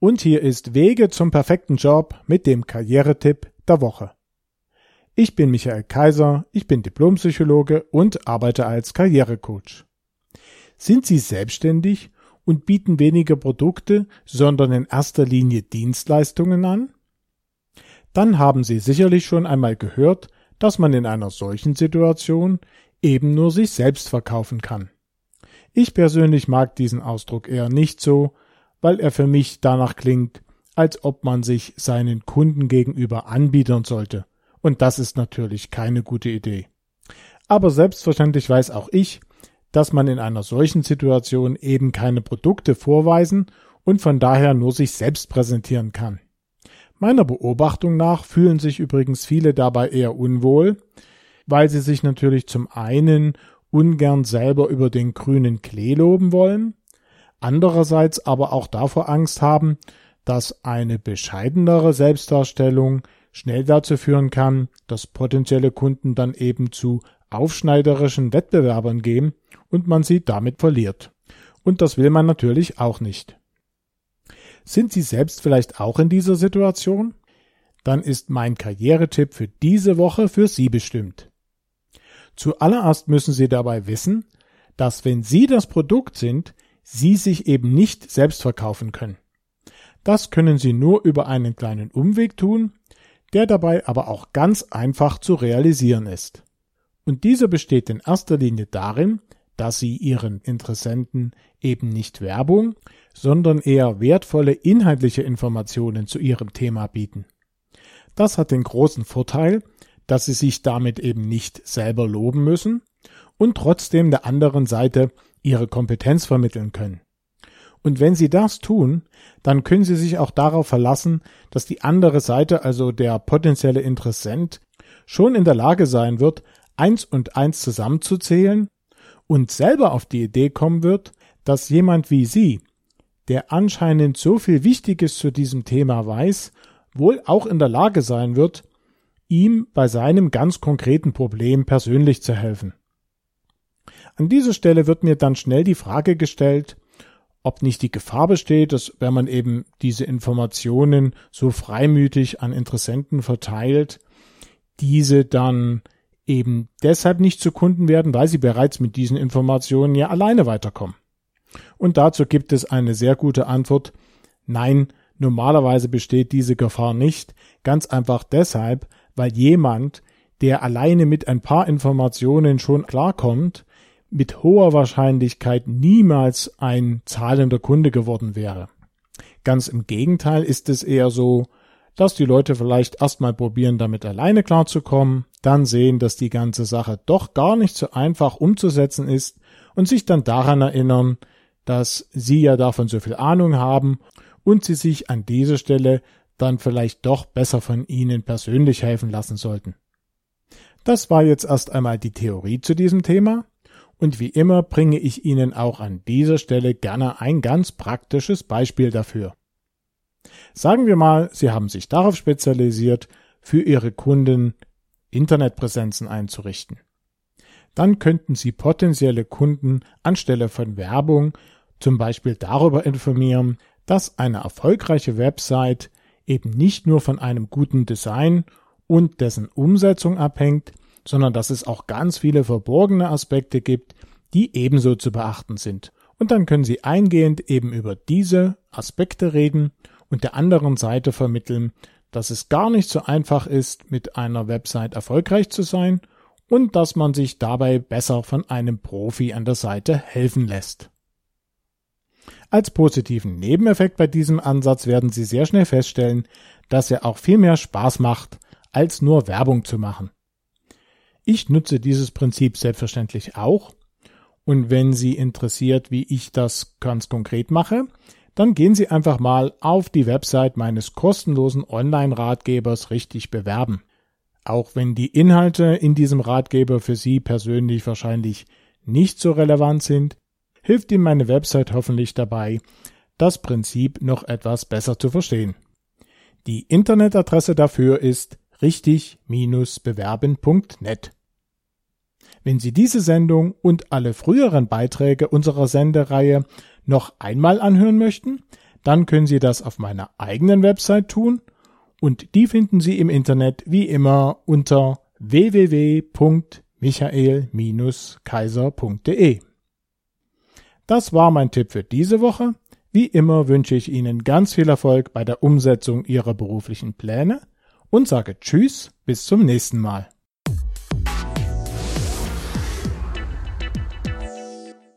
Und hier ist Wege zum perfekten Job mit dem Karrieretipp der Woche. Ich bin Michael Kaiser, ich bin Diplompsychologe und arbeite als Karrierecoach. Sind Sie selbstständig und bieten weniger Produkte, sondern in erster Linie Dienstleistungen an? Dann haben Sie sicherlich schon einmal gehört, dass man in einer solchen Situation eben nur sich selbst verkaufen kann. Ich persönlich mag diesen Ausdruck eher nicht so, weil er für mich danach klingt, als ob man sich seinen Kunden gegenüber anbiedern sollte. Und das ist natürlich keine gute Idee. Aber selbstverständlich weiß auch ich, dass man in einer solchen Situation eben keine Produkte vorweisen und von daher nur sich selbst präsentieren kann. Meiner Beobachtung nach fühlen sich übrigens viele dabei eher unwohl, weil sie sich natürlich zum einen ungern selber über den grünen Klee loben wollen, andererseits aber auch davor Angst haben, dass eine bescheidenere Selbstdarstellung schnell dazu führen kann, dass potenzielle Kunden dann eben zu aufschneiderischen Wettbewerbern gehen und man sie damit verliert. Und das will man natürlich auch nicht. Sind Sie selbst vielleicht auch in dieser Situation? Dann ist mein Karrieretipp für diese Woche für Sie bestimmt. Zuallererst müssen Sie dabei wissen, dass wenn Sie das Produkt sind, Sie sich eben nicht selbst verkaufen können. Das können Sie nur über einen kleinen Umweg tun, der dabei aber auch ganz einfach zu realisieren ist. Und dieser besteht in erster Linie darin, dass Sie Ihren Interessenten eben nicht Werbung, sondern eher wertvolle inhaltliche Informationen zu Ihrem Thema bieten. Das hat den großen Vorteil, dass Sie sich damit eben nicht selber loben müssen und trotzdem der anderen Seite Ihre Kompetenz vermitteln können. Und wenn Sie das tun, dann können Sie sich auch darauf verlassen, dass die andere Seite, also der potenzielle Interessent, schon in der Lage sein wird, eins und eins zusammenzuzählen und selber auf die Idee kommen wird, dass jemand wie Sie, der anscheinend so viel Wichtiges zu diesem Thema weiß, wohl auch in der Lage sein wird, ihm bei seinem ganz konkreten Problem persönlich zu helfen. An dieser Stelle wird mir dann schnell die Frage gestellt, ob nicht die Gefahr besteht, dass wenn man eben diese Informationen so freimütig an Interessenten verteilt, diese dann eben deshalb nicht zu Kunden werden, weil sie bereits mit diesen Informationen ja alleine weiterkommen. Und dazu gibt es eine sehr gute Antwort. Nein, normalerweise besteht diese Gefahr nicht, ganz einfach deshalb, weil jemand, der alleine mit ein paar Informationen schon klarkommt, mit hoher Wahrscheinlichkeit niemals ein zahlender Kunde geworden wäre. Ganz im Gegenteil ist es eher so, dass die Leute vielleicht erstmal probieren, damit alleine klarzukommen, dann sehen, dass die ganze Sache doch gar nicht so einfach umzusetzen ist und sich dann daran erinnern, dass sie ja davon so viel Ahnung haben und sie sich an dieser Stelle dann vielleicht doch besser von ihnen persönlich helfen lassen sollten. Das war jetzt erst einmal die Theorie zu diesem Thema und wie immer bringe ich Ihnen auch an dieser Stelle gerne ein ganz praktisches Beispiel dafür. Sagen wir mal, Sie haben sich darauf spezialisiert, für Ihre Kunden Internetpräsenzen einzurichten. Dann könnten Sie potenzielle Kunden anstelle von Werbung zum Beispiel darüber informieren, dass eine erfolgreiche Website eben nicht nur von einem guten Design und dessen Umsetzung abhängt, sondern dass es auch ganz viele verborgene Aspekte gibt, die ebenso zu beachten sind. Und dann können Sie eingehend eben über diese Aspekte reden und der anderen Seite vermitteln, dass es gar nicht so einfach ist, mit einer Website erfolgreich zu sein und dass man sich dabei besser von einem Profi an der Seite helfen lässt. Als positiven Nebeneffekt bei diesem Ansatz werden Sie sehr schnell feststellen, dass er auch viel mehr Spaß macht, als nur Werbung zu machen. Ich nutze dieses Prinzip selbstverständlich auch und wenn Sie interessiert, wie ich das ganz konkret mache, dann gehen Sie einfach mal auf die Website meines kostenlosen Online-Ratgebers richtig bewerben. Auch wenn die Inhalte in diesem Ratgeber für Sie persönlich wahrscheinlich nicht so relevant sind, hilft Ihnen meine Website hoffentlich dabei, das Prinzip noch etwas besser zu verstehen. Die Internetadresse dafür ist richtig-bewerben.net. Wenn Sie diese Sendung und alle früheren Beiträge unserer Sendereihe noch einmal anhören möchten, dann können Sie das auf meiner eigenen Website tun und die finden Sie im Internet wie immer unter www.michael-kaiser.de. Das war mein Tipp für diese Woche. Wie immer wünsche ich Ihnen ganz viel Erfolg bei der Umsetzung Ihrer beruflichen Pläne und sage Tschüss, bis zum nächsten Mal.